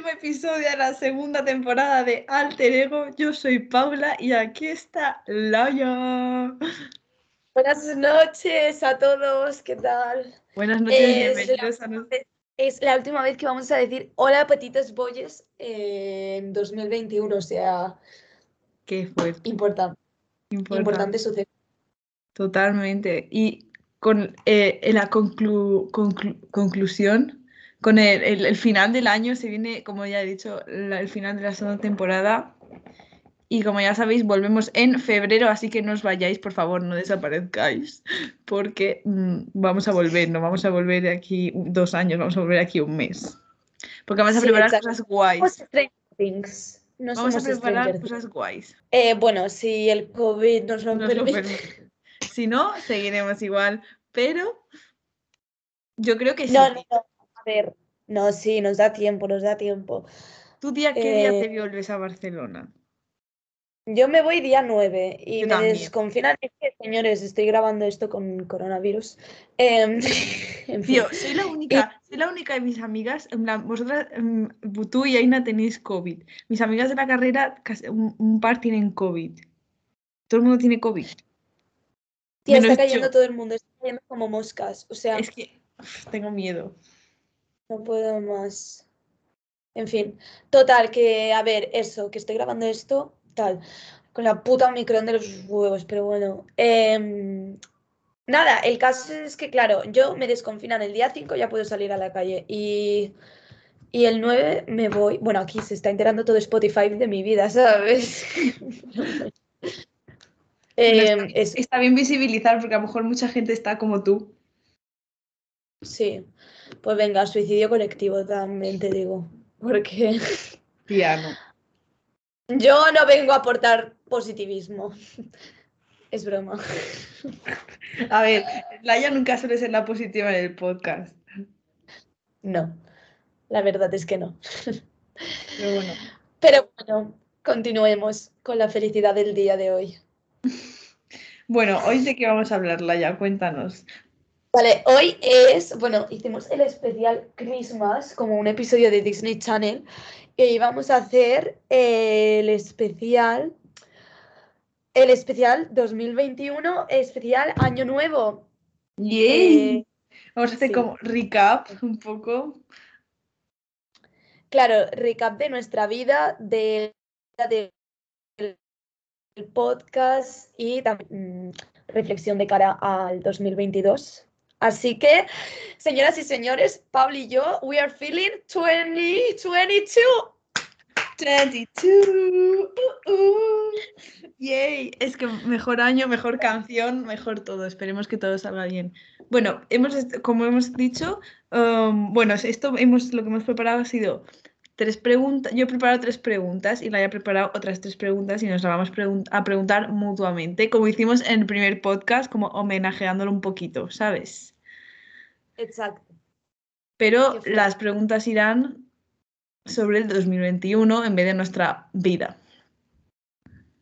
último episodio de la segunda temporada de Alter Ego. Yo soy Paula y aquí está Laia. Buenas noches a todos, ¿qué tal? Buenas noches, Es bienvenidos la, a nuestro... es la última vez que vamos a decir hola petites boyes en 2021, o sea, Qué fuerte, importante, importante. importante suceso. Totalmente. Y con eh, en la conclu- conclu- conclusión, con el, el- el final del año, se viene, como ya he dicho, la- el final de la segunda temporada. Y como ya sabéis, volvemos en febrero, así que no os vayáis, por favor, no desaparezcáis, porque mm, vamos a volver, no vamos a volver aquí dos años, vamos a volver aquí un mes. Porque vamos a preparar cosas guays. No Vamos a preparar Stranger cosas guays. Eh, bueno, si el COVID nos lo Nos lo permite. permite. Si no, seguiremos igual, pero yo creo que sí. No, no, no, no, sí, nos da tiempo, nos da tiempo. ¿Tú día qué día Eh, te vuelves a Barcelona? Yo me voy día 9 y Yo me también. desconfinan. Es que, señores, estoy grabando esto con coronavirus. En fin. Tío, soy la única, soy la única de mis amigas, en plan, vosotras, em, tú y Aina tenéis COVID. Mis amigas de la carrera, un, un par tienen COVID. Todo el mundo tiene COVID. Tía, está cayendo yo. todo el mundo, está cayendo como moscas. O sea, Es que uf, tengo miedo. No puedo más. En fin, total, que a ver, eso, que estoy grabando esto, tal, con la puta Omicron de los huevos, pero bueno. Em, nada, el caso es que, claro, yo me desconfinan el día 5, ya puedo salir a la calle. Y, y el 9 me voy. Bueno, aquí se está enterando todo Spotify de mi vida, ¿sabes? Em, está, es- está bien visibilizar porque a lo mejor mucha gente está como tú. sí, pues venga, suicidio colectivo también te digo. Porque. Tía, no. Yo no vengo a aportar positivismo. Es broma. A ver, Laia nunca suele ser la positiva en el podcast. No, la verdad es que no. Pero bueno. Pero bueno, continuemos con la felicidad del día de hoy. Bueno, hoy de qué vamos a hablar, Laia, cuéntanos. Vale, hoy es, bueno, hicimos el especial Christmas como un episodio de Disney Channel y vamos a hacer el especial, el especial 2021, especial Año Nuevo. ¡Yay! Eh, Vamos a hacer sí. como recap un poco. Claro, recap de nuestra vida, de, de- del podcast y también mm, reflexión de cara al 2022. Así que, señoras y señores, Pablo y yo, we are feeling 2022. 22. Uh, uh. Yay. Es que mejor año, mejor canción, mejor todo. Esperemos que todo salga bien. Bueno, hemos, como hemos dicho, um, bueno, esto hemos, lo que hemos preparado ha sido tres preguntas. Yo he preparado tres preguntas y la he preparado otras tres preguntas y nos las vamos pregun- a preguntar mutuamente, como hicimos en el primer podcast, como homenajeándolo un poquito, ¿sabes? Exacto. Pero las preguntas irán sobre el 2021 en vez de nuestra vida.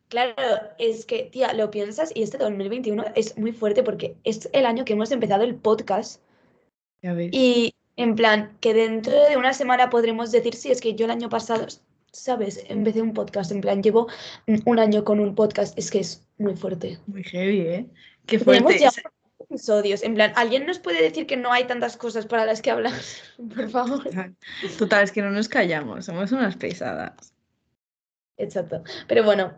Claro, es que, tía, lo piensas y este 2021 es muy fuerte porque es el año que hemos empezado el podcast. Ya ves. Y en plan, que dentro de una semana podremos decir, sí, es que yo el año pasado, ¿sabes? Empecé un podcast, en plan, llevo un año con un podcast, es que es muy fuerte. Muy heavy, ¿eh? Qué fuerte. ya episodios, en plan, ¿alguien nos puede decir que no hay tantas cosas para las que hablar? Por favor. Total, es que no nos callamos, somos unas pesadas. Exacto. Pero bueno,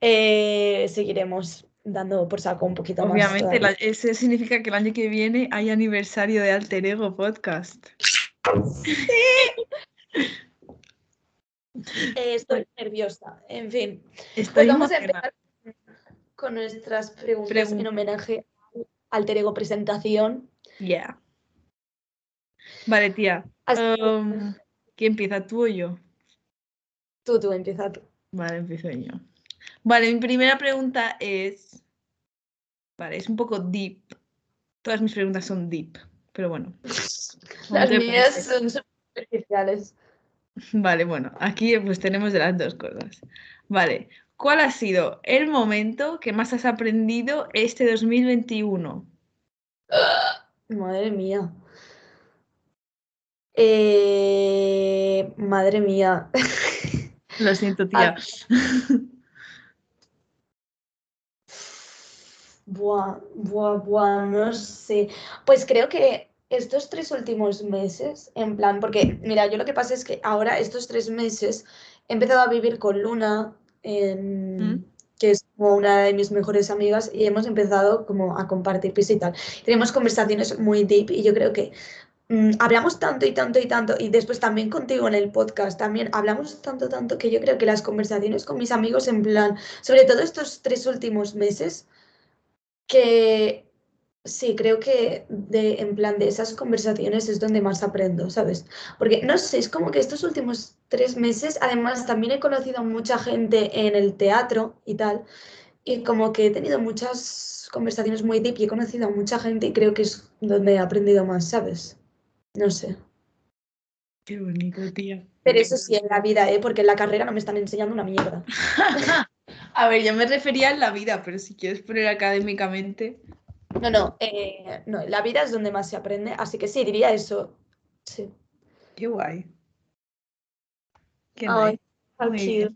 eh, seguiremos dando por saco un poquito más. Obviamente, todavía. la- eso significa que el año que viene hay aniversario de Alter Ego Podcast. Eh, estoy nerviosa. En fin, Estoy pues vamos a empezar con nuestras preguntas Pregun- en homenaje al alter ego presentación. Yeah. Vale, tía. Um, ¿Quién empieza, tú o yo? tú, tú, empieza tú. Vale, empiezo yo. Vale, mi primera pregunta es. Vale, es un poco deep. Todas mis preguntas son deep, pero bueno. no Las mías son superficiales. Vale, bueno, aquí pues tenemos de las dos cosas. Vale, ¿cuál ha sido el momento que más has aprendido este 2021? Madre mía. Eh, madre mía. Lo siento, tía. Buah, buah, buah, no sé. Pues creo que estos tres últimos meses, en plan, porque mira, yo lo que pasa es que ahora estos tres meses he empezado a vivir con Luna, en- ¿Mm? que es como una de mis mejores amigas, y hemos empezado como a compartir piso y tal. Tenemos conversaciones muy deep y yo creo que mm, hablamos tanto y tanto y tanto, y después también contigo en el podcast, también hablamos tanto, tanto, que yo creo que las conversaciones con mis amigos, en plan, sobre todo estos tres últimos meses, que sí, creo que de, en plan de esas conversaciones es donde más aprendo, ¿sabes? Porque no sé, es como que estos últimos tres meses, además también he conocido a mucha gente en el teatro y tal, y como que he tenido muchas conversaciones muy deep y he conocido a mucha gente y creo que es donde he aprendido más, ¿sabes? No sé. Qué bonito, tía. Pero eso sí, en la vida, ¿eh? Porque en la carrera no me están enseñando una mierda. A ver, yo me refería en la vida, pero si quieres poner académicamente. No, no, eh, no, la vida es donde más se aprende, así que sí, diría eso. Sí. Qué guay. Qué Ay, nice.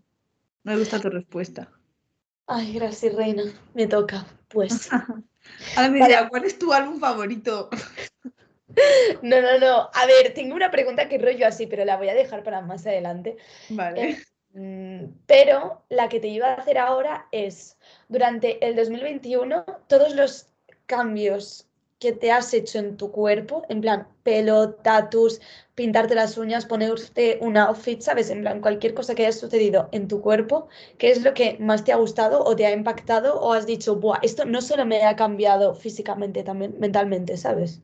Me gusta tu respuesta. Ay, gracias, reina. Me toca, pues. Ahora me Vale. dirá, ¿cuál es tu álbum favorito? No, no, no. A ver, tengo una pregunta que rollo así, pero la voy a dejar para más adelante. Vale. Mm, Pero la que te iba a hacer ahora es, durante el 2021, todos los cambios que te has hecho en tu cuerpo, en plan pelo, tatus, pintarte las uñas, ponerte un outfit, ¿sabes? En plan cualquier cosa que haya sucedido en tu cuerpo, ¿qué es lo que más te ha gustado o te ha impactado o has dicho, Buah, esto no solo me ha cambiado físicamente, también mentalmente, ¿sabes?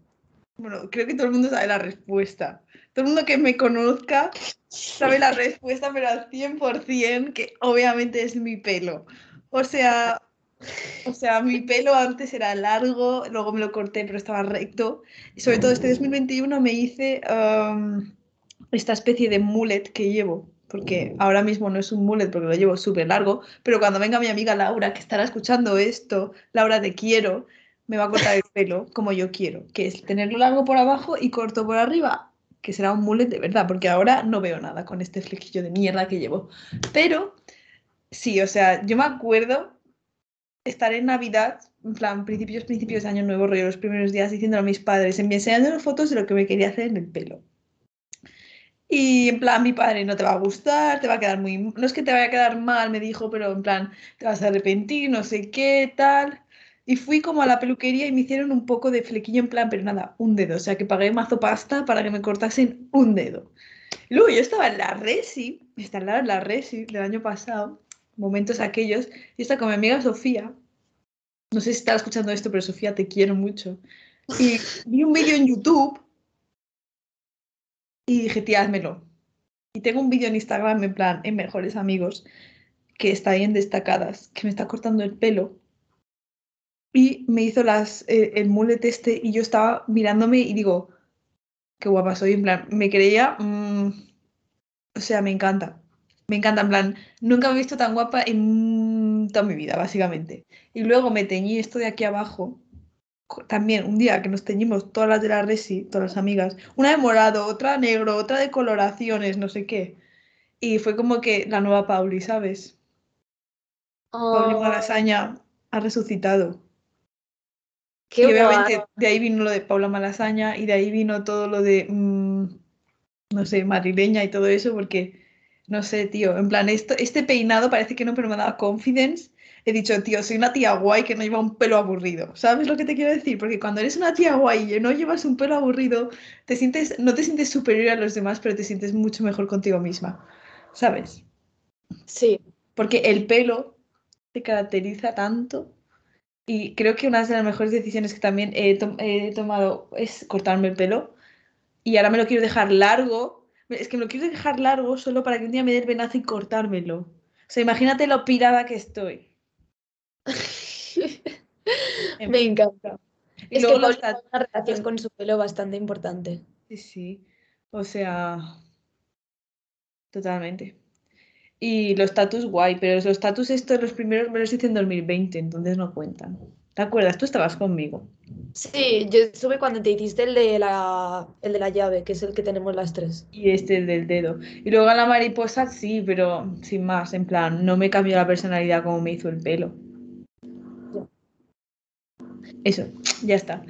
Bueno, creo que todo el mundo sabe la respuesta. Todo el mundo que me conozca sabe la respuesta, pero al 100% que obviamente es mi pelo. O sea, o sea, mi pelo antes era largo, luego me lo corté, pero estaba recto. Y sobre todo este 2021 me hice um, esta especie de mullet que llevo, porque ahora mismo no es un mullet porque lo llevo súper largo, pero cuando venga mi amiga Laura, que estará escuchando esto, Laura te quiero, me va a cortar el pelo como yo quiero, que es tenerlo largo por abajo y corto por arriba, que será un mullet de verdad, porque ahora no veo nada con este flequillo de mierda que llevo. Pero sí, o sea, yo me acuerdo estar en Navidad, en plan, principios, principios de Año Nuevo, rollo, los primeros días, diciéndole a mis padres, enseñando fotos de lo que me quería hacer en el pelo. Y en plan, mi padre no te va a gustar, te va a quedar muy... No es que te vaya a quedar mal, me dijo, pero en plan, te vas a arrepentir, no sé qué, tal. Y fui como a la peluquería y me hicieron un poco de flequillo en plan, pero nada, un dedo. O sea, que pagué mazo pasta para que me cortasen un dedo. Luego yo estaba en la Resi, estaba en la Resi del año pasado, momentos aquellos, y estaba con mi amiga Sofía. No sé si estaba escuchando esto, pero Sofía, te quiero mucho. Y vi un vídeo en YouTube y dije, tía, házmelo. Y tengo un vídeo en Instagram, en plan, en Mejores Amigos, que está ahí en destacadas, que me está cortando el pelo. Y me hizo las, eh, el mullet este y yo estaba mirándome y digo, qué guapa soy, en plan, me creía, mm, o sea, me encanta. Me encanta, en plan, nunca me he visto tan guapa en toda mi vida, básicamente. Y luego me teñí esto de aquí abajo. También un día que nos teñimos todas las de la Resi, todas las amigas, una de morado, otra negro, otra de coloraciones, no sé qué. Y fue como que la nueva Pauli, ¿sabes? Pauli Oh, Malasaña ha resucitado. Qué y obviamente guay. de ahí vino lo de Paula Malasaña y de ahí vino todo lo de, mm, no sé, madrileña y todo eso, porque, no sé, tío, en plan, esto, este peinado parece que no, pero me daba confidence. He dicho, tío, soy una tía guay que no lleva un pelo aburrido. ¿Sabes lo que te quiero decir? Porque cuando eres una tía guay y no llevas un pelo aburrido, te sientes, no te sientes superior a los demás, pero te sientes mucho mejor contigo misma. ¿Sabes? Sí, Porque el pelo te caracteriza tanto. Y creo que una de las mejores decisiones que también he, tom- he tomado es cortarme el pelo. Y ahora me lo quiero dejar largo. Es que me lo quiero dejar largo solo para que un día me dé el venazo y cortármelo. O sea, imagínate lo pirada que estoy. Me encanta. Y Es que luego los tiene tat- una relación con su pelo bastante importante. Sí, sí. O sea, totalmente. Y los tatus guay, pero los tatus estos, los primeros me los hice en 2020, entonces no cuentan. ¿Te acuerdas? Tú estabas conmigo. Sí, yo estuve cuando te hiciste el de la, el de la llave, que es el que tenemos las tres. Y este el del dedo. Y luego a la mariposa sí, pero sin más, en plan, no me cambió la personalidad como me hizo el pelo. Eso, ya está.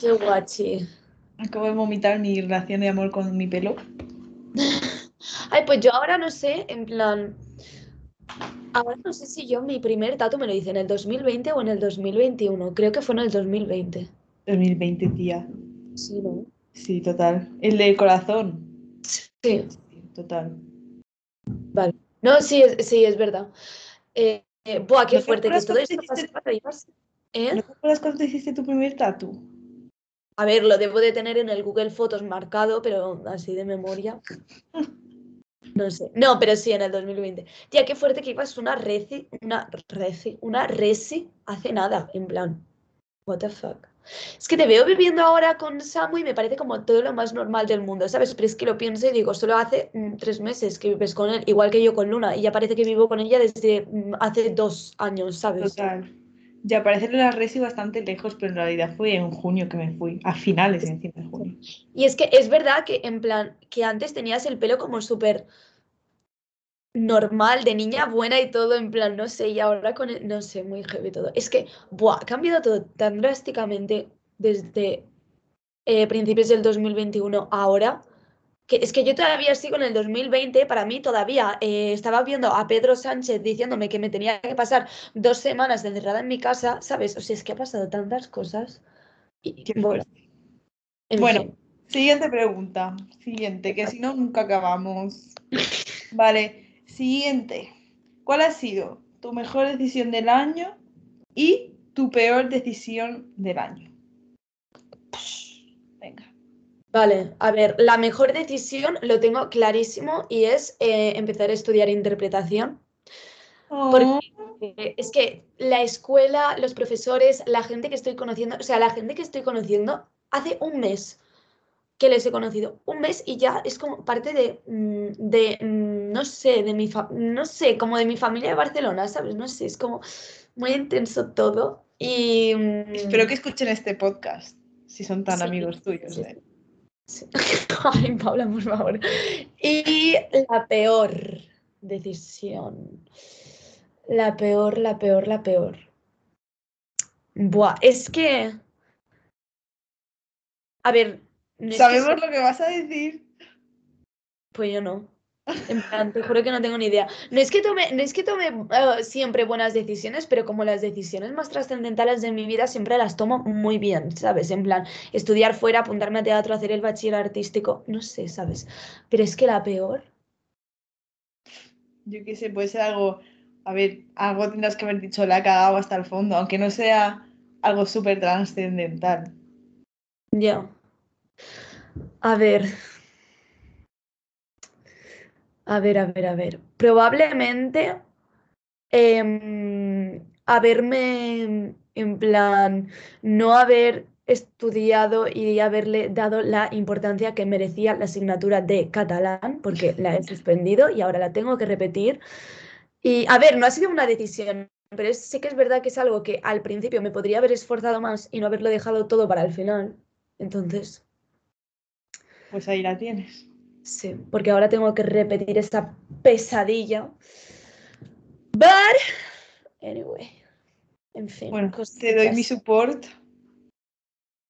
Qué guachi. Acabo de vomitar mi relación de amor con mi pelo. Ay, pues yo ahora no sé, en plan. Ahora no sé si yo mi primer tatu me lo hice en el 2020 o en el 2021. Creo que fue en el 2020. 2020, tía. Sí, ¿no? Sí, total. El del corazón. Sí. Sí, total. Vale. No, sí, es, sí, es verdad. Eh, eh, buah, qué ¿No te fuerte que todo esto te hiciste- ¿Eh? ¿No te acuerdas cuando te hiciste tu primer tatu? A ver, lo debo de tener en el Google Fotos marcado, pero así de memoria. No sé. No, pero sí, en el 2020. Tía, qué fuerte que ibas una reci, una reci, una resi hace nada, en plan. What the fuck. Es que te veo viviendo ahora con Samu y me parece como todo lo más normal del mundo, ¿sabes? Pero es que lo pienso y digo, solo hace mm, tres meses que vives con él, igual que yo con Luna, y ya parece que vivo con ella desde mm, hace dos años, ¿sabes? Total. Ya parece la resi bastante lejos, pero en realidad fue en junio que me fui. A finales encima de junio. Y es que es verdad que en plan, que antes tenías el pelo como súper normal, de niña buena y todo, en plan, no sé, y ahora con el- no sé, muy heavy todo. Es que, buah, ha cambiado todo tan drásticamente desde eh, principios del 2021 a ahora, que es que yo todavía sigo en el 2020, para mí todavía eh, estaba viendo a Pedro Sánchez diciéndome que me tenía que pasar dos semanas encerrada en mi casa, ¿sabes? O sea, es que ha pasado tantas cosas. Y, bueno, Bueno, fin. siguiente pregunta. Siguiente, que si no, nunca acabamos. Vale, siguiente. ¿Cuál ha sido tu mejor decisión del año y tu peor decisión del año? Venga. Vale, a ver, la mejor decisión lo tengo clarísimo y es eh, empezar a estudiar interpretación. Oh, Eh, es que la escuela, los profesores, la gente que estoy conociendo, o sea, la gente que estoy conociendo, hace un mes que les he conocido, un mes y ya es como parte de, mm, de mm, no sé, de mi, fa- no sé, como de mi familia de Barcelona, ¿sabes? No sé, es como muy intenso todo y... mm, espero que escuchen este podcast, si son tan Sí, amigos tuyos. sí. ¿eh? Ay, Paula, por favor. Y la peor decisión. La peor, la peor, la peor. Buah, es que. A ver, no es que Sabemos lo que vas a decir. pues yo no. En plan, te juro que no tengo ni idea. No es que tome, no es que tome eh, siempre buenas decisiones, pero como las decisiones más trascendentales de mi vida siempre las tomo muy bien, ¿sabes? En plan, estudiar fuera, apuntarme a teatro, hacer el bachiller artístico, no sé, ¿sabes? Pero es que la peor. Yo qué sé, puede ser algo, a ver, algo tendrás que haber dicho, la he cagado hasta el fondo, aunque no sea algo súper trascendental. Ya. A ver. A ver, a ver, a ver. Probablemente em, haberme, en plan, no haber estudiado y haberle dado la importancia que merecía la asignatura de catalán, porque la he suspendido y ahora la tengo que repetir. Y a ver, no ha sido una decisión, pero sí que es verdad que es algo que al principio me podría haber esforzado más y no haberlo dejado todo para el final. Entonces, Pues ahí la tienes. Sí, porque ahora tengo que repetir esta pesadilla. But, anyway, en fin. Bueno, te doy mi support.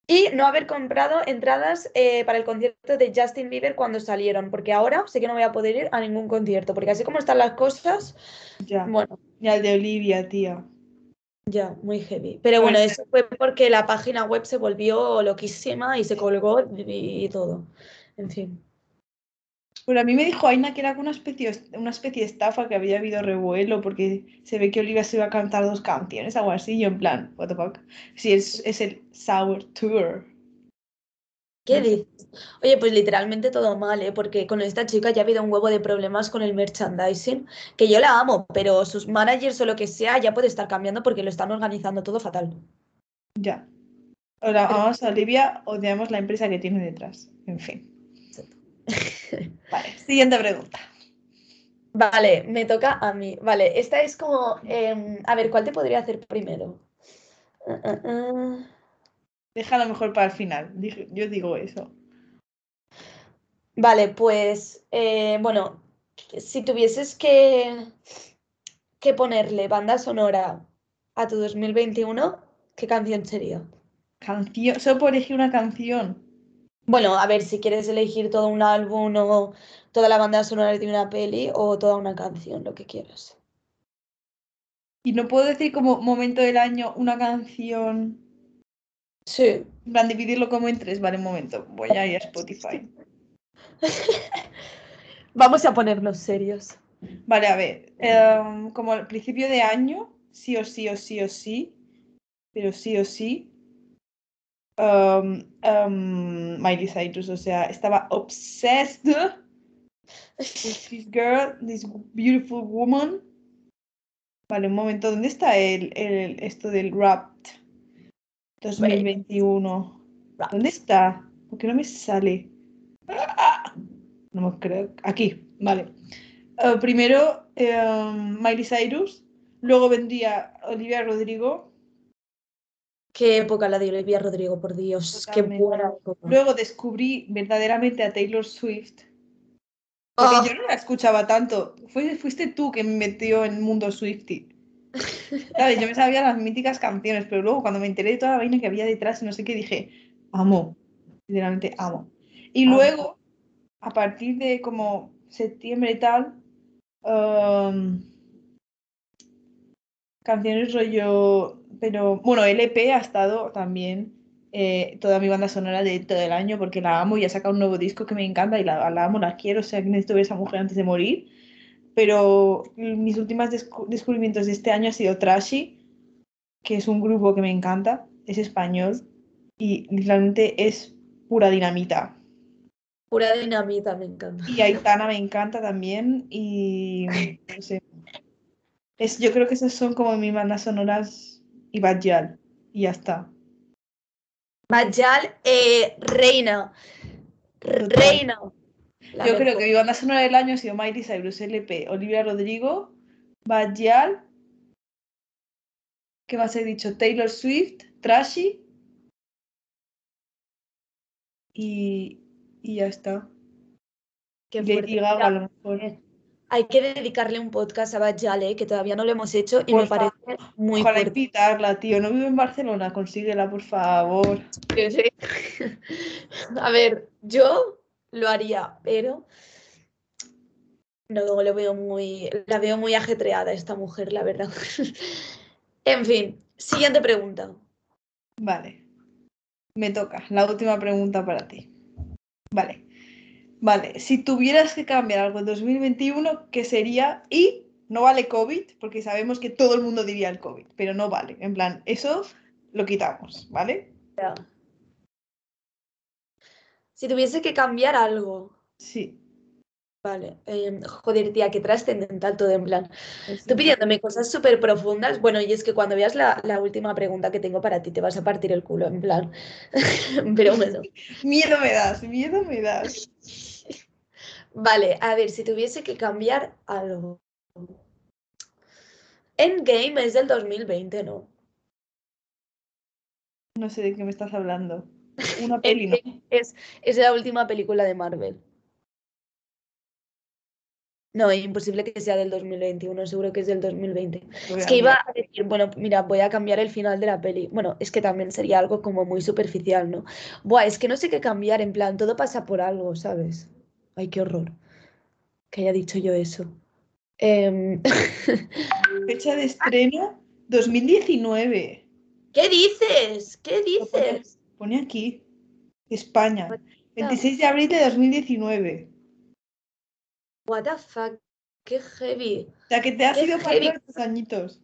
Y no haber comprado entradas eh, para el concierto de Justin Bieber cuando salieron, porque ahora sé que no voy a poder ir a ningún concierto, porque así como están las cosas, Ya. bueno, Y al de Olivia, tía. ya, muy heavy. Pero bueno, eso fue porque la página web se volvió loquísima y se colgó y, y todo. En fin. Pero a mí me dijo Aina que era una especie, una especie de estafa, que había habido revuelo, porque se ve que Olivia se iba a cantar dos canciones, algo así, yo en plan, what the fuck. Sí, es, es el Sour Tour. ¿Qué dices? Oye, pues literalmente todo mal, ¿eh? Porque con esta chica ya ha habido un huevo de problemas con el merchandising, que yo la amo, pero sus managers o lo que sea ya puede estar cambiando porque lo están organizando todo fatal. Ya. Ahora, vamos a Olivia, odiamos la empresa que tiene detrás. En fin. Vale, siguiente pregunta. Vale, me toca a mí. Vale, esta es como, em, a ver, ¿cuál te podría hacer primero? Ah, ah. Déjalo mejor para el final. Yo digo eso. Vale, pues eh, bueno, si tuvieses que, que ponerle banda sonora a tu 2021, ¿qué canción sería? Canción. Solo por elegir una canción. Bueno, a ver, si quieres elegir todo un álbum o toda la banda sonora de una peli o toda una canción, lo que quieras. Y no puedo decir como momento del año una canción. Sí. En plan, dividirlo como en tres. Vale, un momento. Voy a ir a Spotify. Vamos a ponernos serios. Vale, a ver. em, como al principio de año, sí o sí o sí o sí. Pero sí o sí. Em, em, Miley Cyrus, o sea, estaba obsessed with this girl, this beautiful woman. Vale, un momento, ¿dónde está el, el- esto del rap 2021? Wrapped. ¿Dónde está? ¿Por qué no me sale? ¡Ah! No me creo. Aquí, vale. Eh, primero em, Miley Cyrus, luego vendría Olivia Rodrigo, Qué época la de Olivia Rodrigo, por Dios. Qué Totalmente. buena época. luego descubrí verdaderamente a Taylor Swift. Porque Ah. yo no la escuchaba tanto. Fue- fuiste tú que me metió en mundo Swifty. ¿Sabes? Yo me sabía las míticas canciones, pero luego cuando me enteré de toda la vaina que había detrás y no sé qué, dije, amo. Literalmente amo. Y Amo. luego, a partir de como septiembre y tal, um, canciones rollo. Pero bueno, LP ha estado también eh, toda mi banda sonora de todo el año porque la amo y ha sacado un nuevo disco que me encanta y la, la amo, la quiero, o sea que necesito ver a esa mujer antes de morir. Pero mis últimos descubrimientos de este año ha sido Trashy, que es un grupo que me encanta, es español y literalmente es pura dinamita. Pura dinamita, me encanta. Y Aitana me encanta también y no sé. Es, yo creo que esas son como mis bandas sonoras y Bajal y ya está. Bajal, eh, reina. Reina. La Yo creo que mi banda sonora del año ha sido Miley Cyrus, LP, Olivia Rodrigo, Bajal, ¿qué más he dicho? Taylor Swift, Trashy y, y ya está. Qué Lady. Gaga a lo mejor. Hay que dedicarle un podcast a Bajal, eh, que todavía no lo hemos hecho y Por me parece muy Ojalá fuerte. invitarla, tío. No vivo en Barcelona, consíguela, por favor. Sí, sí. A ver, yo lo haría, pero no lo veo muy, la veo muy ajetreada esta mujer, la verdad. En fin, siguiente pregunta. Vale. Me toca. La última pregunta para ti. Vale. Vale. Si tuvieras que cambiar algo en 2021, ¿qué sería? Y no vale COVID, porque sabemos que todo el mundo diría el COVID, pero no vale. En plan, eso lo quitamos, ¿vale? Si tuviese que cambiar algo, Sí. Vale. em, joder, tía, qué trascendental todo en plan. es Tú pidiéndome cosas súper profundas. Bueno, y es que cuando veas la, la última pregunta que tengo para ti, te vas a partir el culo, en plan. Pero bueno. Miedo me das, miedo me das. Vale, a ver, si tuviese que cambiar algo. Endgame es del 2020, ¿no? No sé de qué me estás hablando. Una peli, ¿no? Es, es la última película de Marvel. No, imposible que sea del 2021, seguro que es del 2020. Lo voy Es que iba a decir, bueno, mira, voy a cambiar el final de la peli. Bueno, es que también sería algo como muy superficial, ¿no? Buah, es que no sé qué cambiar, en plan, todo pasa por algo, ¿sabes? Ay, qué horror que haya dicho yo eso. Em, Fecha de estreno 2019. ¿Qué dices? ¿Qué pone, dices? pone aquí. España. 26 de abril de 2019. What the fuck? Qué heavy. O sea que te has ido pasando tus añitos.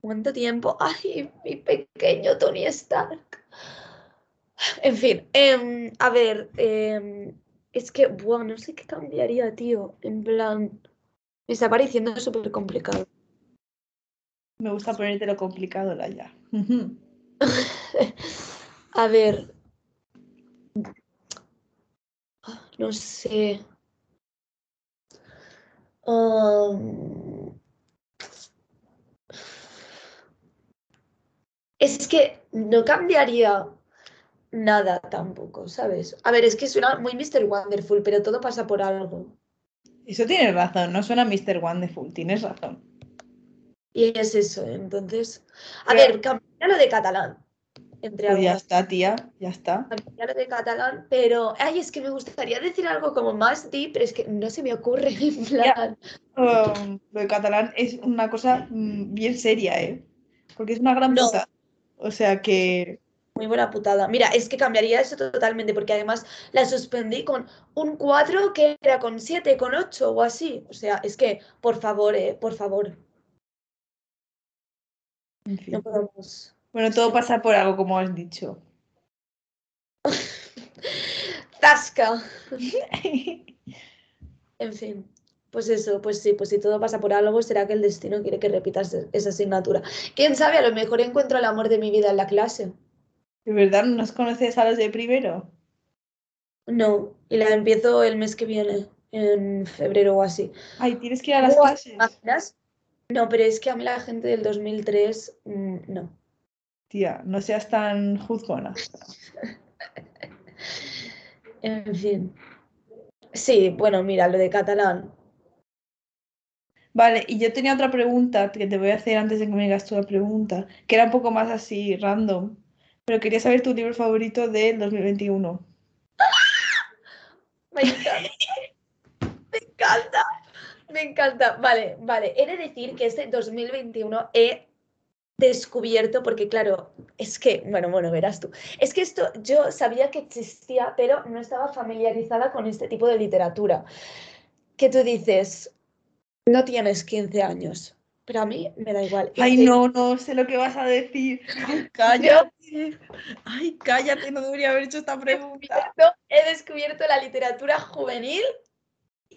¿Cuánto tiempo? Ay, mi pequeño Tony Stark. En fin, em, a ver, em, es que, buah, no sé qué cambiaría, tío. En plan, me está pareciendo súper complicado. Me gusta ponértelo complicado, Laia. A ver, no sé. Es que no cambiaría nada tampoco, ¿sabes? A ver, es que suena muy Mr. Wonderful, pero todo pasa por algo. Eso tienes razón, no suena Mr. Wonderful, tienes razón. Y es eso, entonces. A Pero- ver, cambiaría lo de catalán. Entre Pues ya está, tía, ya está. Lo de catalán, pero. Ay, es que me gustaría decir algo como más deep, pero es que no se me ocurre. En plan. Um, lo de catalán es una cosa mm, bien seria, ¿eh? Porque es una gran No. puta. O sea que. Muy buena putada. Mira, es que cambiaría eso totalmente, porque además la suspendí con un 4 que era con 7, con 8 o así. O sea, es que, por favor, eh, por favor, en fin. no podemos. Bueno, todo pasa por algo, como has dicho. ¡Tasca! En fin, pues eso, pues sí, pues si todo pasa por algo, será que el destino quiere que repitas esa asignatura. Quién sabe, a lo mejor encuentro el amor de mi vida en la clase. ¿De verdad no nos conoces a los de primero? No, y la empiezo el mes que viene, en febrero o así. Ay, tienes que ir a las clases. No, pero es que a mí la gente del 2003, mm, no. Tía, no seas tan juzgona. En fin. Sí, bueno, mira, lo de catalán. Vale, y yo tenía otra pregunta que te voy a hacer antes de que me digas la pregunta, que era un poco más así random, pero quería saber tu libro favorito del 2021. Me encanta. Me encanta. Me encanta. Vale, vale. He de decir que este 2021 he descubierto, porque claro, es que, bueno, bueno, verás tú. Es que esto yo sabía que existía, pero no estaba familiarizada con este tipo de literatura. Que tú dices, no tienes 15 años, pero a mí me da igual. Ay, no, no sé lo que vas a decir. Ay, cállate. Ay, cállate, no debería haber hecho esta pregunta. he descubierto la literatura juvenil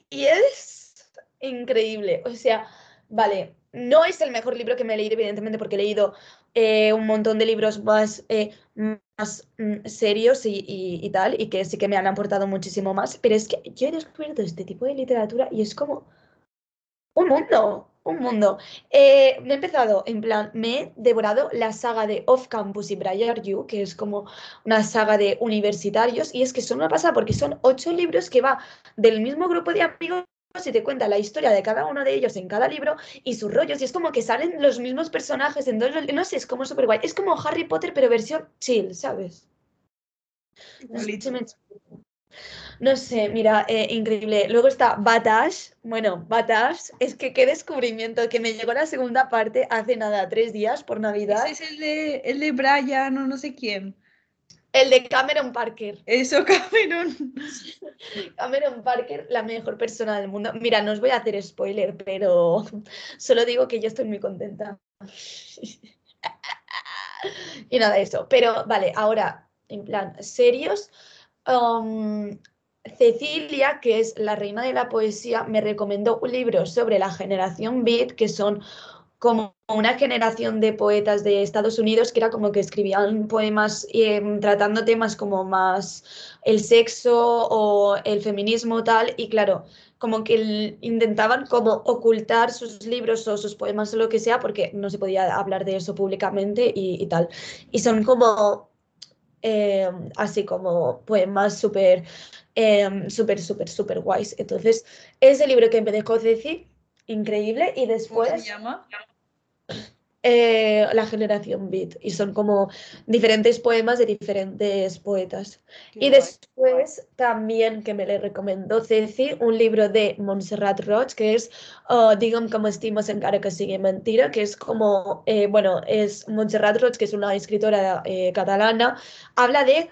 y es increíble. O sea, vale, no es el mejor libro que me he leído, evidentemente, porque he leído eh, un montón de libros más, eh, más mm, serios y, y- y tal, y que sí que me han aportado muchísimo más, pero es que yo he descubierto este tipo de literatura y es como un mundo. Un mundo. Eh, me he empezado, en plan, me he devorado la saga de Off Campus y Briar You, que es como una saga de universitarios y es que son una pasada porque son ocho libros que va del mismo grupo de amigos y te cuenta la historia de cada uno de ellos en cada libro y sus rollos y es como que salen los mismos personajes en dos, no sé, es como súper guay, es como Harry Potter pero versión chill, ¿sabes? No sé. No mira, eh, increíble. Luego está Batash. Bueno, Batash, es que qué descubrimiento que me llegó la segunda parte hace nada, tres días por Navidad. Ese es el de, el de Brian o no sé quién. El de Cameron Parker. Eso, Cameron. Cameron Parker, la mejor persona del mundo. Mira, no os voy a hacer spoiler, pero solo digo que yo estoy muy contenta. Y nada, eso. Pero vale, ahora, en plan, serios. um, Cecilia, que es la reina de la poesía, me recomendó un libro sobre la generación Beat, que son como una generación de poetas de Estados Unidos que era como que escribían poemas em, tratando temas como más el sexo o el feminismo tal y claro, como que intentaban como ocultar sus libros o sus poemas o lo que sea porque no se podía hablar de eso públicamente y, y tal. Y son como eh, así como poemas súper, eh, súper, súper, súper guays. Entonces, ese libro que me dejó Ceci, increíble, y ¿Cómo después se llama? Eh, la generación Beat, y son como diferentes poemas de diferentes poetas. Qué Y guay. después también que me le recomendó Ceci un libro de Montserrat Roig que es uh, Digue'm com estimes encara que sigui mentira, que es como, eh, bueno, es Montserrat Roig, que es una escritora eh, catalana, habla de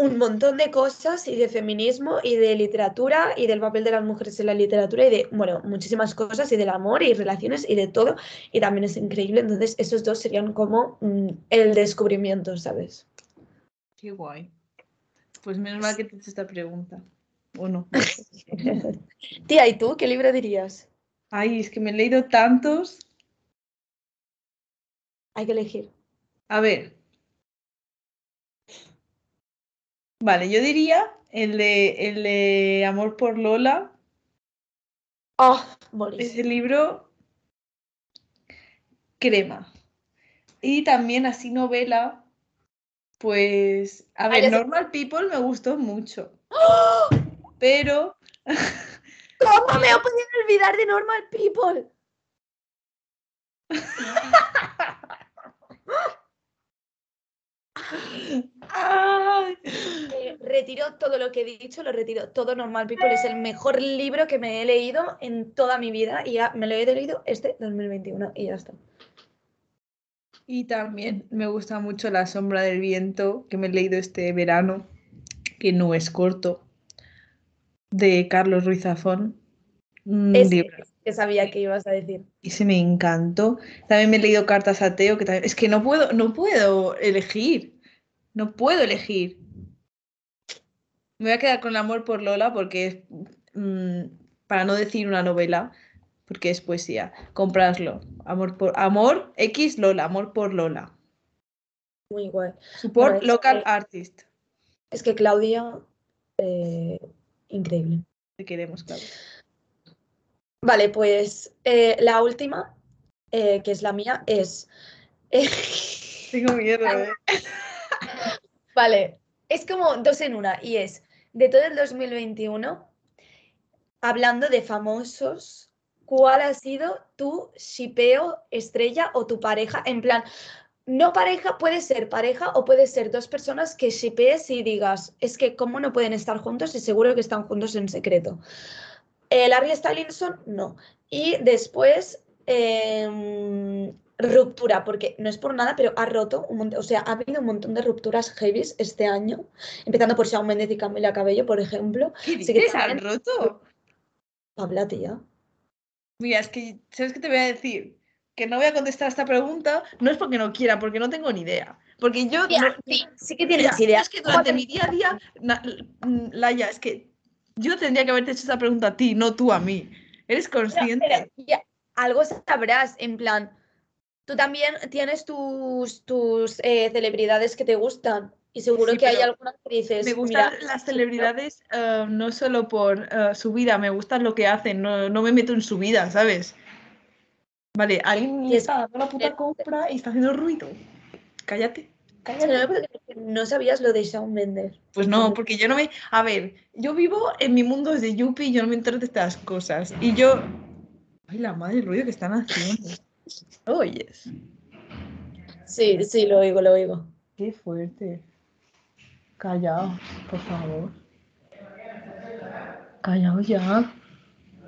un montón de cosas y de feminismo y de literatura y del papel de las mujeres en la literatura y de, bueno, muchísimas cosas y del amor y relaciones y de todo. Y también es increíble. Entonces, esos dos serían como mm, el descubrimiento, ¿sabes? Qué guay. Pues menos mal que te he hecho esta pregunta. ¿O no? Tía, ¿y tú qué libro dirías? Ay, es que me he leído tantos. Hay que elegir. A ver. Vale, yo diría el de, el de Amor por Lola. ¡Oh! Moris. Ese libro, crema. Y también así novela, pues, a Ah, ver, sé. Normal People me gustó mucho, ¡Oh! pero ¿Cómo me he podido olvidar de Normal People? ¡ay! Eh, retiro todo lo que he dicho, lo retiro. Todo Normal People es el mejor libro que me he leído en toda mi vida y ya me lo he leído este 2021 y ya está. Y también me gusta mucho La sombra del viento, que me he leído este verano, que no es corto, de Carlos Ruiz Zafón. Que sabía que ibas a decir. Y se me encantó. También me he leído Cartas a Teo, que también... Es que no puedo, no puedo elegir. No puedo elegir. Me voy a quedar con el amor por Lola porque es, mm, para no decir una novela, porque es poesía. Compraslo. Amor por amor X Lola, amor por Lola. Muy guay. Support es local que- artist. Es que Claudia, eh, increíble. Te queremos, Claudia. Vale, pues eh, la última, eh, que es la mía, es... Tengo miedo, ¿eh? Vale, es como dos en una y es de todo el 2021, hablando de famosos, ¿cuál ha sido tu shipeo estrella o tu pareja? En plan, no pareja, puede ser pareja o puede ser dos personas que shipees y digas, es que cómo no pueden estar juntos y seguro que están juntos en secreto. Eh, Larry Stylinson, no. Y después, em, ruptura, porque no es por nada, pero ha roto un montón, o sea, ha habido un montón de rupturas heavies este año, empezando por Shawn Mendes y Camila Cabello, por ejemplo. ¿Qué Sí que dices? ¿Han también- roto? Habla, tía. Mira, es que, ¿sabes qué te voy a decir? Que no voy a contestar esta pregunta, no es porque no quiera, porque no tengo ni idea. Porque yo. Tía, no- sí, sí que Mira, tienes idea. Es que durante mi día a día, na- mm, Laia, es que yo tendría que haberte hecho esta pregunta a ti, no tú a mí. ¿Eres Pero, consciente? pero, ya, algo sabrás, en plan, tú también tienes tus, tus eh, celebridades que te gustan y seguro Sí, que hay algunas que dices, Me gustan mira, las celebridades eh, no solo por eh, su vida, me gustan lo que hacen, no, no me meto en su vida, ¿sabes? Vale, alguien Y le es- está dando la puta compra y está haciendo ruido. Cállate. que no sabías lo de Shawn Mendes. Pues no, porque yo no me. A ver, yo vivo en mi mundo desde Yupi y yo no me entero de estas cosas. Y yo. Ay, la madre, el ruido que están haciendo. Oyes. Sí, sí, lo oigo, lo oigo. Qué fuerte. Callao, por favor. Callao ya.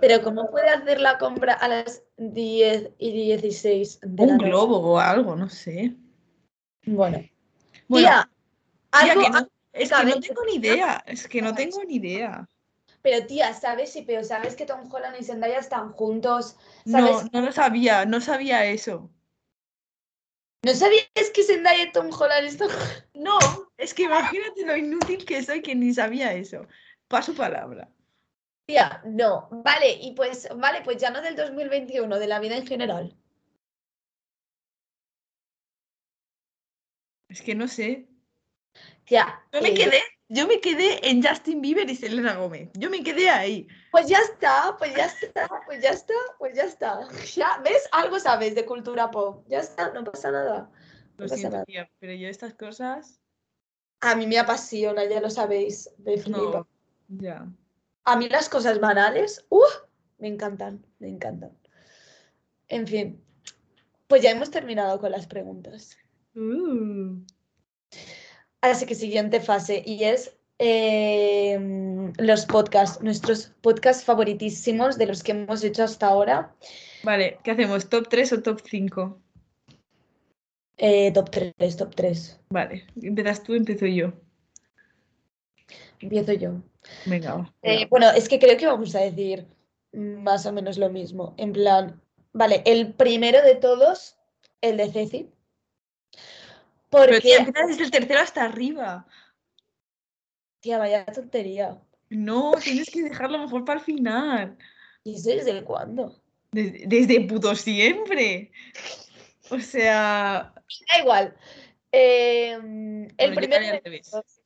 Pero ¿cómo puede hacer la compra a las 10 y 16 de la Un noche? globo o algo, no sé. Bueno. Bueno, Tía, tía, algo, que no- es que no tengo ni idea. Es que no tengo ni idea. Pero tía, ¿sabes? Sí, pero ¿sabes que Tom Holland y Zendaya están juntos? No, ¿Sabes? no lo sabía, no sabía eso. ¿No sabías que Zendaya y Tom Holland están No, es que imagínate lo inútil que soy que ni sabía eso. Paso palabra. Tía, no. Vale, y pues, vale, pues ya no del 2021, de la vida en general. Es que no sé. Tía, Yo me eh, quedé, yo me quedé en Justin Bieber y Selena Gómez. Yo me quedé ahí. Pues ya está, pues ya está, pues ya está, pues ya está. Ya, ¿ves? Algo sabes de cultura pop. Ya está, no pasa nada. Lo No pasa siento, nada. tía, pero yo estas cosas. A mí me apasiona, ya lo sabéis. Me flipa. No. Ya. A mí las cosas banales, ¡uh! me encantan, me encantan. En fin, pues ya hemos terminado con las preguntas. Uh. Así que siguiente fase y es em, los podcasts, nuestros podcasts favoritísimos de los que hemos hecho hasta ahora. Vale, ¿qué hacemos? ¿Top 3 o top 5? Eh, top 3, top 3. Vale, empiezas tú, empiezo yo. Empiezo yo. Venga. Eh, bueno, es que creo que vamos a decir más o menos lo mismo. En plan, vale, el primero de todos, el de Ceci. Pero Porque, tía, empieza desde el tercero hasta arriba. tía, vaya tontería. No, tienes que dejarlo mejor para el final. ¿Y eso desde cuándo? Desde, desde puto siempre. O sea, Da igual. Em, el Bueno, todos.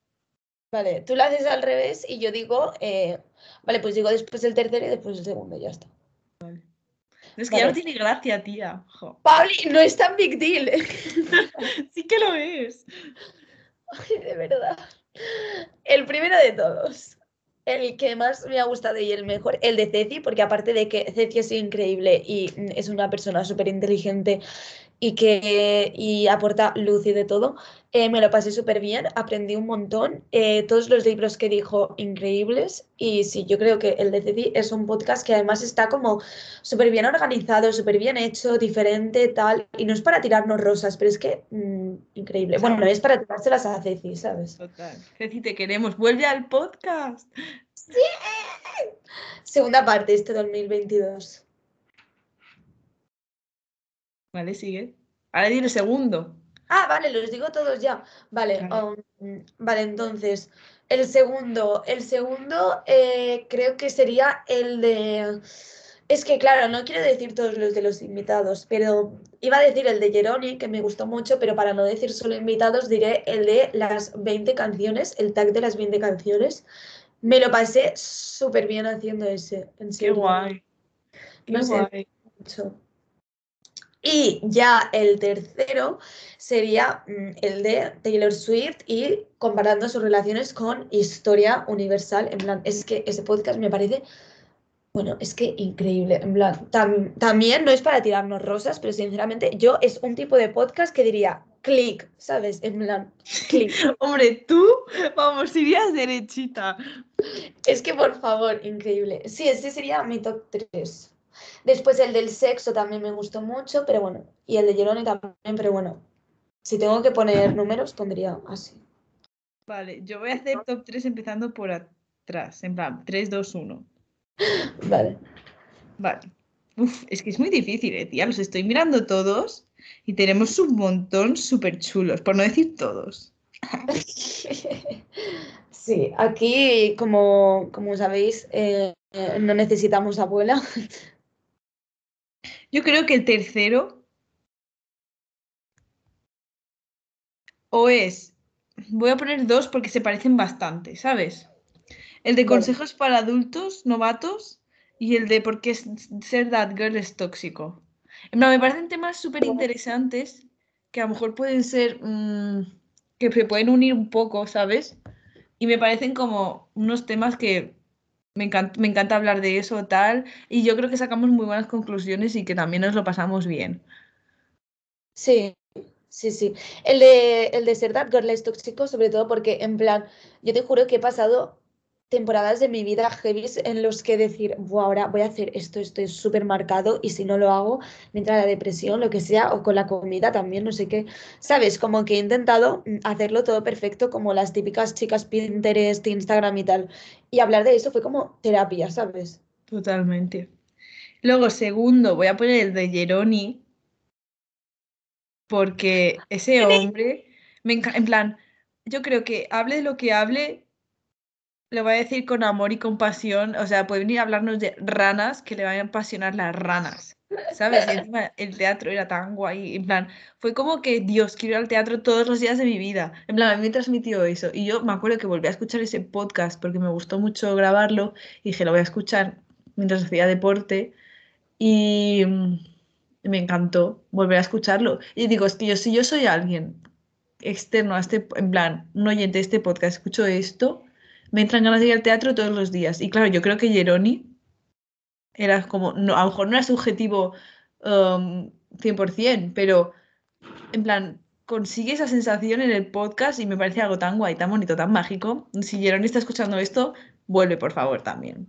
Vale, tú lo haces al revés y yo digo, eh, vale, pues digo después el tercero y después el segundo, ya está. Es que ya no tiene gracia, tía. Jo. Pabli, no es tan big deal. Sí que lo es. Ay, de verdad. El primero de todos. El que más me ha gustado y el mejor, el de Ceci, porque aparte de que Ceci es increíble y es una persona súper inteligente y que y aporta luz y de todo, eh, me lo pasé súper bien, aprendí un montón, eh, todos los libros que dijo increíbles y sí, yo creo que el de Ceci es un podcast que además está como súper bien organizado, súper bien hecho, diferente, tal, y no es para tirarnos rosas, pero es que mm, increíble. Bueno, no es para tirárselas a Ceci, ¿sabes? Total. Ceci, te queremos. Vuelve al podcast. Segunda parte, este 2022. Vale, sigue. Ahora di el segundo. Ah, vale, los digo todos ya. Vale, um, vale, entonces, el segundo, el segundo eh, creo que sería el de... Es que, claro, no quiero decir todos los de los invitados, pero iba a decir el de Jeroni, que me gustó mucho, pero para no decir solo invitados, diré el de las 20 canciones, el tag de las 20 canciones. Me lo pasé súper bien haciendo ese, en Qué guay. Qué No sé, guay. mucho. Y ya el tercero sería mm, el de Taylor Swift y comparando sus relaciones con Historia Universal. En plan, es que ese podcast me parece, bueno, es que increíble. En plan, tam- también no es para tirarnos rosas, pero sinceramente yo es un tipo de podcast que diría click, ¿sabes? En plan, click. Hombre, tú, vamos, irías derechita. Es que por favor, increíble. Sí, ese sería mi top 3. Después el del sexo también me gustó mucho, pero bueno. Y el de Jeroni también, pero bueno. Si tengo que poner números, pondría así. Vale, yo voy a hacer top 3 empezando por atrás. En plan, 3, 2, 1. Vale. Vale. Uf, es que es muy difícil, eh, tía. Los estoy mirando todos y tenemos un montón súper chulos, por no decir todos. Sí, aquí, como, como sabéis, eh, eh, no necesitamos abuela. Yo creo que el tercero o es, voy a poner dos porque se parecen bastante, ¿sabes? El de consejos para adultos novatos y el de por qué ser that girl es tóxico. Plan, me parecen temas súper interesantes que a lo mejor pueden ser, mm, que se pueden unir un poco, ¿sabes? Y me parecen como unos temas que me encanta, me encanta hablar de eso, tal, y yo creo que sacamos muy buenas conclusiones y que también nos lo pasamos bien. Sí, sí, sí. El de, el de ser that girl es tóxico, sobre todo porque, en plan, yo te juro que he pasado temporadas de mi vida heavy en los que decir, "Buah, ahora voy a hacer esto, esto es súper marcado y si no lo hago, me entra la depresión, lo que sea, o con la comida también, no sé qué. ¿Sabes? Como que he intentado mm, hacerlo todo perfecto, como las típicas chicas Pinterest, Instagram y tal. Y hablar de eso fue como terapia, ¿sabes? Totalmente. Luego, segundo, voy a poner el de Jeroni, porque ese hombre, me en plan, yo creo que hable de lo que hable, lo voy a decir con amor y compasión, o sea, puede venir a hablarnos de ranas, que le van a apasionar las ranas, ¿sabes? El teatro era tan guay, en plan, fue como que, Dios, quiero ir al teatro todos los días de mi vida, en plan, a mí me transmitió eso, y yo me acuerdo que volví a escuchar ese podcast porque me gustó mucho grabarlo, y dije, lo voy a escuchar mientras hacía deporte, y mm, me encantó volver a escucharlo. Y digo, yo, si yo soy alguien externo a este, en plan, un oyente de este podcast, escucho esto, me entran ganas de ir al teatro todos los días. Y claro, yo creo que Jeroni era como, no, a lo mejor no era subjetivo um, 100%, pero en plan, consigue esa sensación en el podcast y me parece algo tan guay, tan bonito, tan mágico. Si Jeroni está escuchando esto, vuelve por favor también.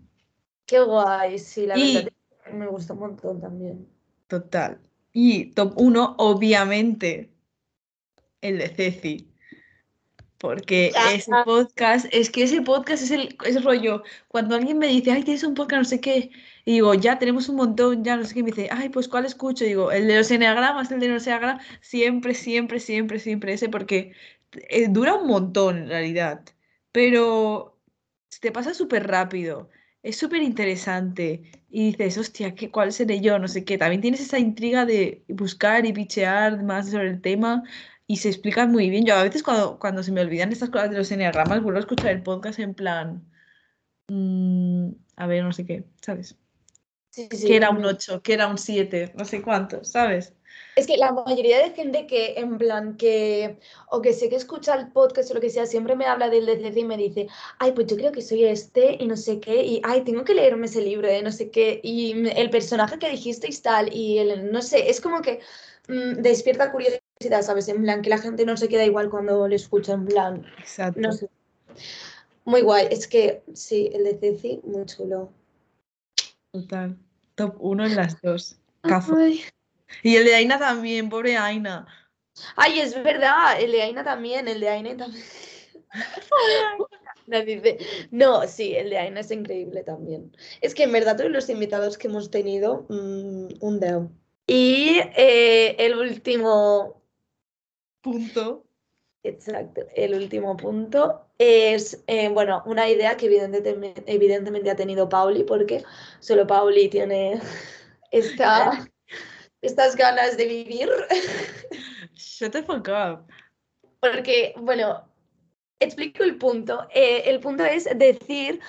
Qué guay, sí, la Y- verdad me gustó un montón también. Total. Y top 1, obviamente, el de Ceci. Porque Ya. ese podcast, es que ese podcast es el es rollo. Cuando alguien me dice, ay, tienes un podcast, no sé qué, y digo, ya tenemos un montón, ya no sé qué, y me dice, ay, pues ¿cuál escucho? Y digo, el de los enneagramas, el de los enneagramas, siempre, siempre, siempre, siempre ese, porque eh, dura un montón en realidad, pero te pasa súper rápido, es súper interesante, y dices, hostia, ¿qué, ¿cuál seré yo? No sé qué. También tienes esa intriga de buscar y pichear más sobre el tema y se explica muy bien. Yo a veces cuando, cuando se me olvidan estas cosas de los enneagramas, vuelvo a escuchar el podcast en plan, mm, a ver, no sé qué, ¿sabes? Sí, sí, que era un no. 8, que era un 7, no sé cuántos, ¿sabes? Es que la mayoría de gente que, en plan, que, o que sé que escucha el podcast o lo que sea, siempre me habla del DCC y me dice, ay, pues yo creo que soy este y no sé qué, y ay, tengo que leerme ese libro de no sé qué, y el personaje que dijisteis tal, y el, no sé, es como que mm, despierta curiosidad, ¿sabes? En plan, que la gente no se queda igual cuando lo escucha, en plan, Exacto. no sé. Muy guay, es que sí, el DCC, muy chulo. Total. Top 1 en las dos. Cafo. Ay. Y el de Aina también, pobre Aina. Ay, es verdad, el de Aina también, el de Aina también. No, sí, el de Aina es increíble también. Es que en verdad todos los invitados que hemos tenido, mm, un dedo. Y eh, el último, Punto. exacto, el último punto es, eh, bueno, una idea que evidentemente, evidentemente ha tenido Pauli, porque solo Pauli tiene esta, estas ganas de vivir. Shut the fuck up. Porque, bueno, explico el punto. Eh, el punto es decir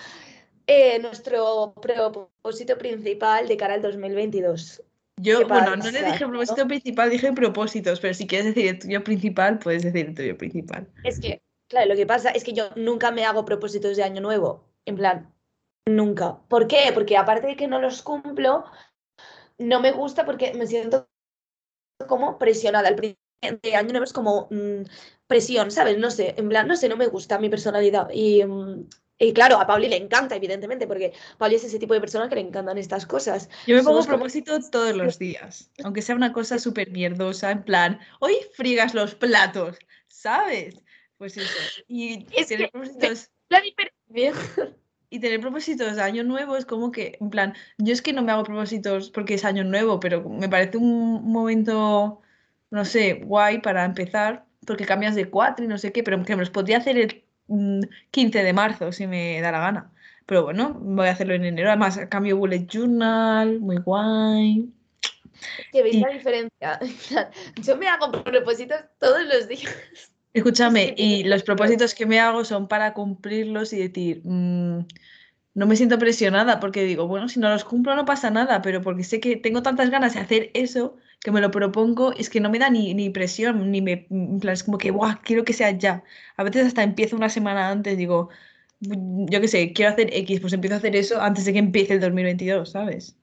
eh, nuestro propósito principal de cara al 2022. Yo, ¿Qué bueno, no le dije no? propósito principal, dije propósitos, pero si quieres decir el tuyo principal, puedes decir el tuyo principal. Es que, claro, lo que pasa es que yo nunca me hago propósitos de año nuevo. En plan, nunca. ¿Por qué? Porque aparte de que no los cumplo, no me gusta porque me siento como presionada. El principio de año nuevo es como mm, presión, ¿sabes? No sé, en plan, no sé, no me gusta mi personalidad. Y, mm, y claro, a Pauli le encanta, evidentemente, porque Pauli es ese tipo de persona que le encantan estas cosas. Yo me pongo Somos como- propósito todos los días, aunque sea una cosa súper mierdosa, en plan, hoy friegas los platos, ¿sabes? Pues eso. Y Es tener que- propósitos La y tener propósitos de año nuevo es como que, en plan, yo es que no me hago propósitos porque es año nuevo, pero me parece un momento, no sé, guay para empezar, porque cambias de cuatro y no sé qué, pero que me los podría hacer el 15 de marzo si me da la gana. Pero bueno, voy a hacerlo en enero. Además, cambio bullet journal, muy guay. Que veis Y- la diferencia. Yo me hago propósitos todos los días. Escúchame, y los propósitos que me hago son para cumplirlos y decir, mm, no me siento presionada porque digo, bueno, si no los cumplo no pasa nada, pero porque sé que tengo tantas ganas de hacer eso que me lo propongo, es que no me da ni, ni presión, ni me, en plan, es como que, guau, quiero que sea ya. A veces hasta empiezo una semana antes, digo, "Mm, yo qué sé, quiero hacer X, pues empiezo a hacer eso antes de que empiece el 2022, ¿sabes?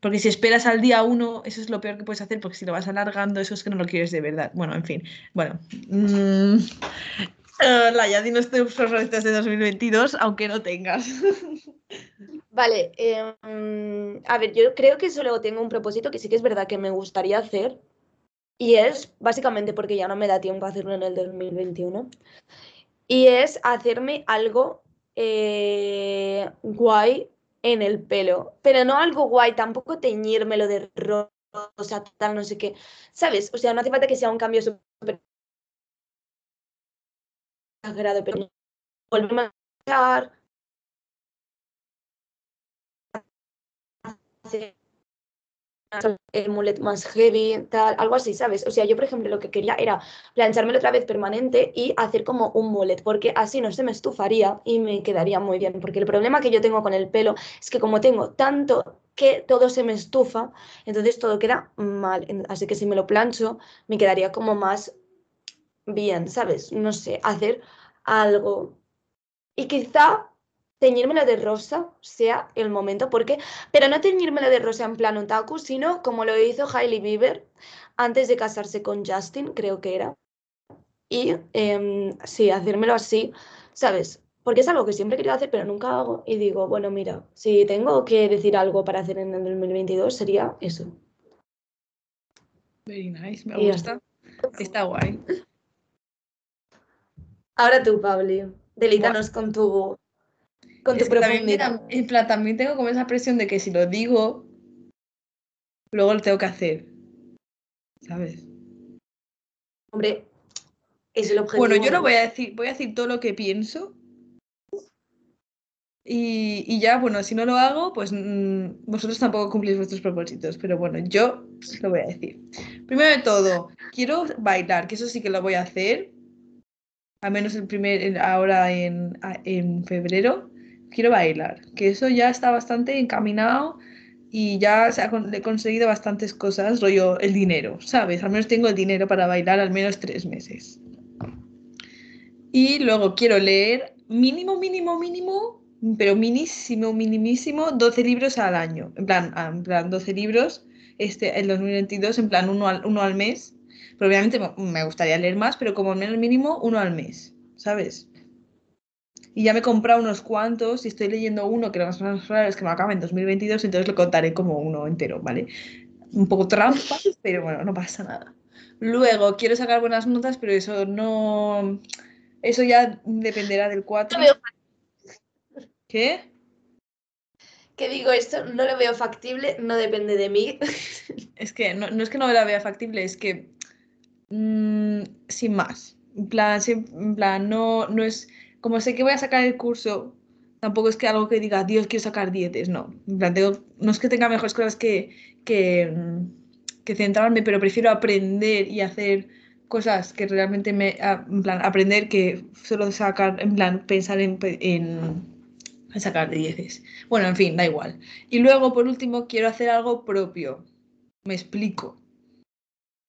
Porque si esperas al día uno, eso es lo peor que puedes hacer, porque si lo vas alargando, eso es que no lo quieres de verdad. Bueno, en fin. Bueno. Mm, eh, Laia, dinos tus favoritos de 2022, aunque no tengas. Vale, em, a ver, yo creo que solo tengo un propósito que sí que es verdad que me gustaría hacer. Y es básicamente porque ya no me da tiempo hacerlo en el 2021. Y es hacerme algo eh, guay en el pelo. Pero no algo guay, tampoco teñírmelo de rosa, tal, no sé qué. ¿Sabes? O sea, no hace falta que sea un cambio súper exagerado, pero volverme a el mulet más heavy, tal, algo así, ¿sabes? O sea, yo, por ejemplo, lo que quería era planchármelo otra vez permanente y hacer como un mullet, porque así no se me estufaría y me quedaría muy bien. Porque el problema que yo tengo con el pelo es que como tengo tanto que todo se me estufa, entonces todo queda mal. Así que si me lo plancho, me quedaría como más bien, ¿sabes? No sé, hacer algo. Y quizá teñírmelo de rosa sea el momento, porque, pero no teñírmelo de rosa en plan otaku, sino como lo hizo Hailey Bieber antes de casarse con Justin, creo que era. Y em, sí, hacérmelo así, ¿sabes? Porque es algo que siempre he querido hacer, pero nunca hago. Y digo, bueno, mira, si tengo que decir algo para hacer en el 2022, sería eso. Very nice, me gusta. Está guay. Ahora tú, Pabli, delítanos con tu, con tu profundidad. da- en plan, también tengo como esa presión de que si lo digo, luego lo tengo que hacer. ¿Sabes? Hombre, es el objetivo. Bueno, yo lo ¿no? voy a decir, voy a decir todo lo que pienso. Y, y ya, bueno, si no lo hago, pues mm, vosotros tampoco cumplís vuestros propósitos. Pero bueno, yo lo voy a decir. Primero de todo, quiero bailar, que eso sí que lo voy a hacer. Al menos el primer, ahora en, en febrero. Quiero bailar, que eso ya está bastante encaminado. y ya se ha he conseguido bastantes cosas, rollo el dinero, ¿sabes? Al menos tengo el dinero para bailar al menos tres meses. Y luego quiero leer mínimo, mínimo, mínimo, pero minísimo, minimísimo, 12 libros al año. En plan, ah, en plan 12 libros este, el 2022, en plan uno al, uno al mes. Pero obviamente me- me gustaría leer más, pero como al menos mínimo uno al mes, ¿sabes? Y ya me he comprado unos cuantos y estoy leyendo uno que lo más probable es que me acabe en 2022, entonces lo contaré como uno entero, ¿vale? Un poco trampa, pero bueno, no pasa nada. Luego, quiero sacar buenas notas, pero eso no... Eso ya dependerá del 4. No veo ¿Qué? que digo esto, no lo veo factible, no depende de mí. Es que no, no es que no la vea factible, es que mm, sin más. En plan, en plan, no, no es. Como sé que voy a sacar el curso, tampoco es que algo que diga, Dios, quiero sacar dietes, no. En plan, tengo- no es que tenga mejores cosas que, mm, que centrarme, pero prefiero aprender y hacer cosas que realmente me. a- En plan, aprender que solo sacar, en plan, pensar en, en, sacar dieces. Bueno, en fin, da igual. Y luego, por último, quiero hacer algo propio. Me explico.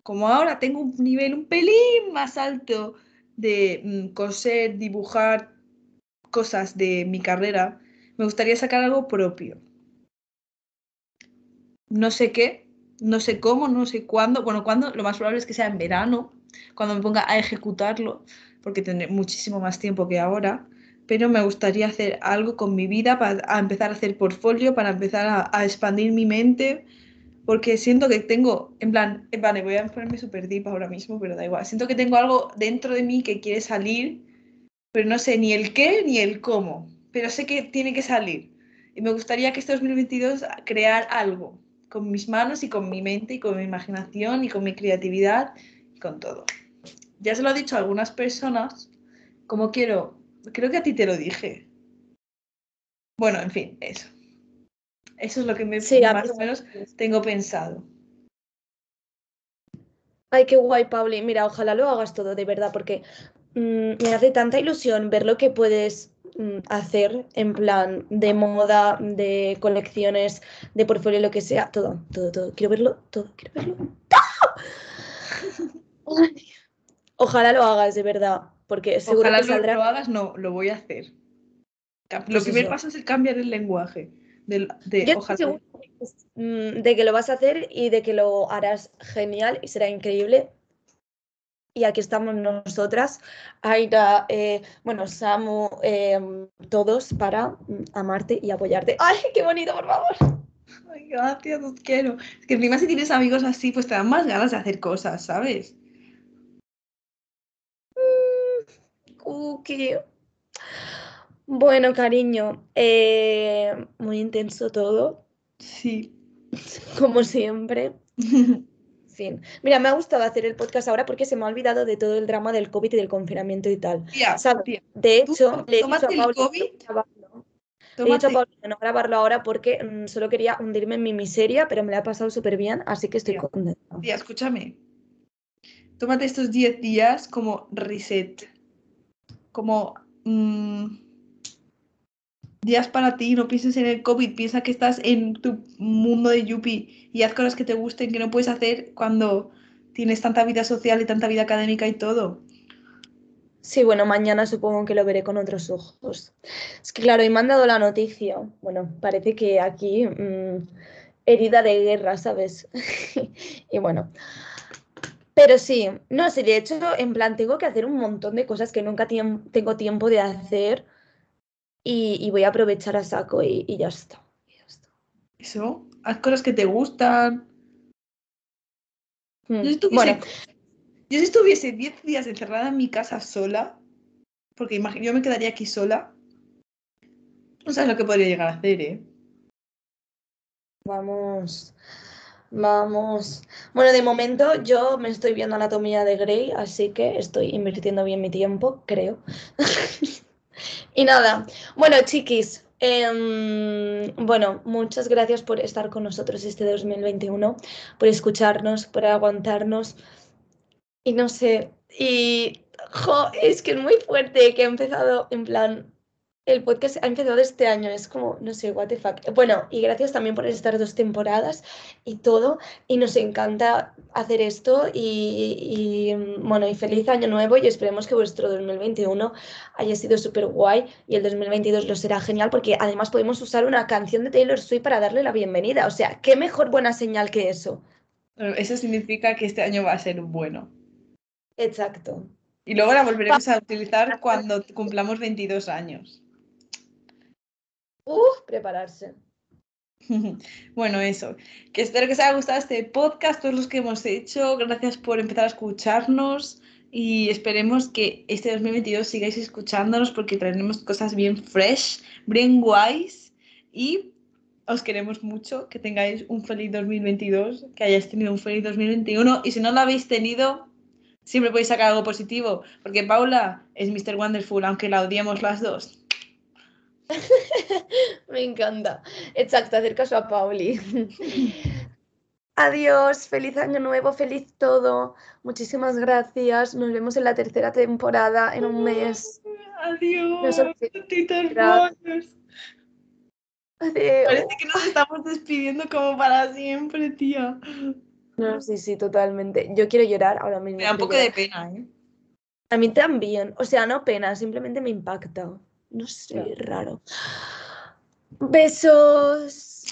Como ahora tengo un nivel un pelín más alto de mm, coser, dibujar cosas de mi carrera, me gustaría sacar algo propio. No sé qué, no sé cómo, no sé cuándo. Bueno, cuándo, lo más probable es que sea en verano, cuando me ponga a ejecutarlo, porque tendré muchísimo más tiempo que ahora. Pero me gustaría hacer algo con mi vida para empezar a hacer portfolio, para empezar a expandir mi mente, porque siento que tengo, en plan, eh, vale, voy a ponerme súper deep ahora mismo, pero da igual. Siento que tengo algo dentro de mí que quiere salir, pero no sé ni el qué ni el cómo, pero sé que tiene que salir. Y me gustaría que este 2022 a- crear algo con mis manos y con mi mente y con mi imaginación y con mi creatividad y con todo. Ya se lo he dicho a algunas personas, como quiero, creo que a ti te lo dije. Bueno, en fin, eso. Eso es lo que me, Sí, más o menos tengo pensado. Ay, qué guay, Pauli. Mira, ojalá lo hagas todo, de verdad, porque mm, me hace tanta ilusión ver lo que puedes mm, hacer en plan de moda, de colecciones, de portfolio, lo que sea. Todo, todo, todo. Quiero verlo, todo, quiero verlo. ¡todo! Ojalá lo hagas, de verdad, porque seguro Ojalá que saldrá. lo hagas, no, lo voy a hacer. Lo Pues primer eso. paso es el cambiar el lenguaje. De, Yo estoy segura de que, mm, de que lo vas a hacer y de que lo harás genial y será increíble. Y aquí estamos nosotras, Aira, eh, bueno, Samu, eh, todos para mm, amarte y apoyarte. ¡Ay, qué bonito, por favor! Ay, gracias, os quiero. Es que encima si tienes amigos así, pues te dan más ganas de hacer cosas, ¿sabes? Cookie. Bueno, cariño, eh, muy intenso todo, Sí. como siempre. Fin. Mira, me ha gustado hacer el podcast ahora porque se me ha olvidado de todo el drama del COVID y del confinamiento y tal. Tía, ¿Sabes? tía, De hecho, le he dicho a el Pauli COVID, no grabarlo. Le he dicho a no grabarlo ahora porque mm, solo quería hundirme en mi miseria, pero me la ha pasado súper bien, así que estoy Tía. contenta. tía, escúchame. Tómate estos 10 días como reset. Como mm, días para ti, no pienses en el COVID, piensa que estás en tu mundo de Yuppie y haz cosas que te gusten que no puedes hacer cuando tienes tanta vida social y tanta vida académica y todo. Sí, bueno, mañana supongo que lo veré con otros ojos. Es que claro, y me han dado la noticia. Bueno, parece que aquí mm, herida de guerra, ¿sabes? Y bueno. Pero sí, no sé, de hecho, en plan, tengo que hacer un montón de cosas que nunca tengo tiempo de hacer y, y voy a aprovechar a saco y, y ya está. y ya está. Eso, haz cosas que te gustan. Mm, Yo si estuviese, Bueno, yo si estuviese 10 días encerrada en mi casa sola, porque yo me quedaría aquí sola, no sabes lo que podría llegar a hacer, ¿eh? Vamos, vamos. Bueno, de momento yo me estoy viendo Anatomía de Grey, así que estoy invirtiendo bien mi tiempo, creo. Y nada, bueno, chiquis, em, bueno, muchas gracias por estar con nosotros este 2021, por escucharnos, por aguantarnos. Y no sé, y jo, es que es muy fuerte que he empezado en plan el podcast ha empezado este año, es como, no sé, what the fuck. Bueno, y gracias también por estas dos temporadas y todo, y nos encanta hacer esto y, y, bueno, y feliz año nuevo y esperemos que vuestro 2021 haya sido súper guay y el 2022 lo será genial porque además podemos usar una canción de Taylor Swift para darle la bienvenida, o sea, qué mejor buena señal que eso. Eso significa que este año va a ser bueno. Exacto. Y luego la volveremos a utilizar cuando cumplamos 22 años. Uf, prepararse. Bueno, eso. Que espero que os haya gustado este podcast, todos los que hemos hecho. Gracias por empezar a escucharnos y esperemos que este 2022 sigáis escuchándonos porque traeremos cosas bien fresh, bien guays y os queremos mucho. Que tengáis un feliz 2022, que hayáis tenido un feliz 2021 y si no lo habéis tenido, siempre podéis sacar algo positivo porque Paula es Mr. Wonderful, aunque la odiemos las dos. Me encanta. Exacto, hacer caso a Pauli. Adiós, feliz año nuevo, feliz todo. Muchísimas gracias. Nos vemos en la tercera temporada en un mes. Adiós. Adiós. Parece que nos estamos despidiendo como para siempre, tía. No, sí, sí, totalmente. Yo quiero llorar ahora mismo. Me da un poco de pena, ¿eh? A mí también. O sea, no pena, simplemente me impacta. No sé, raro. Besos.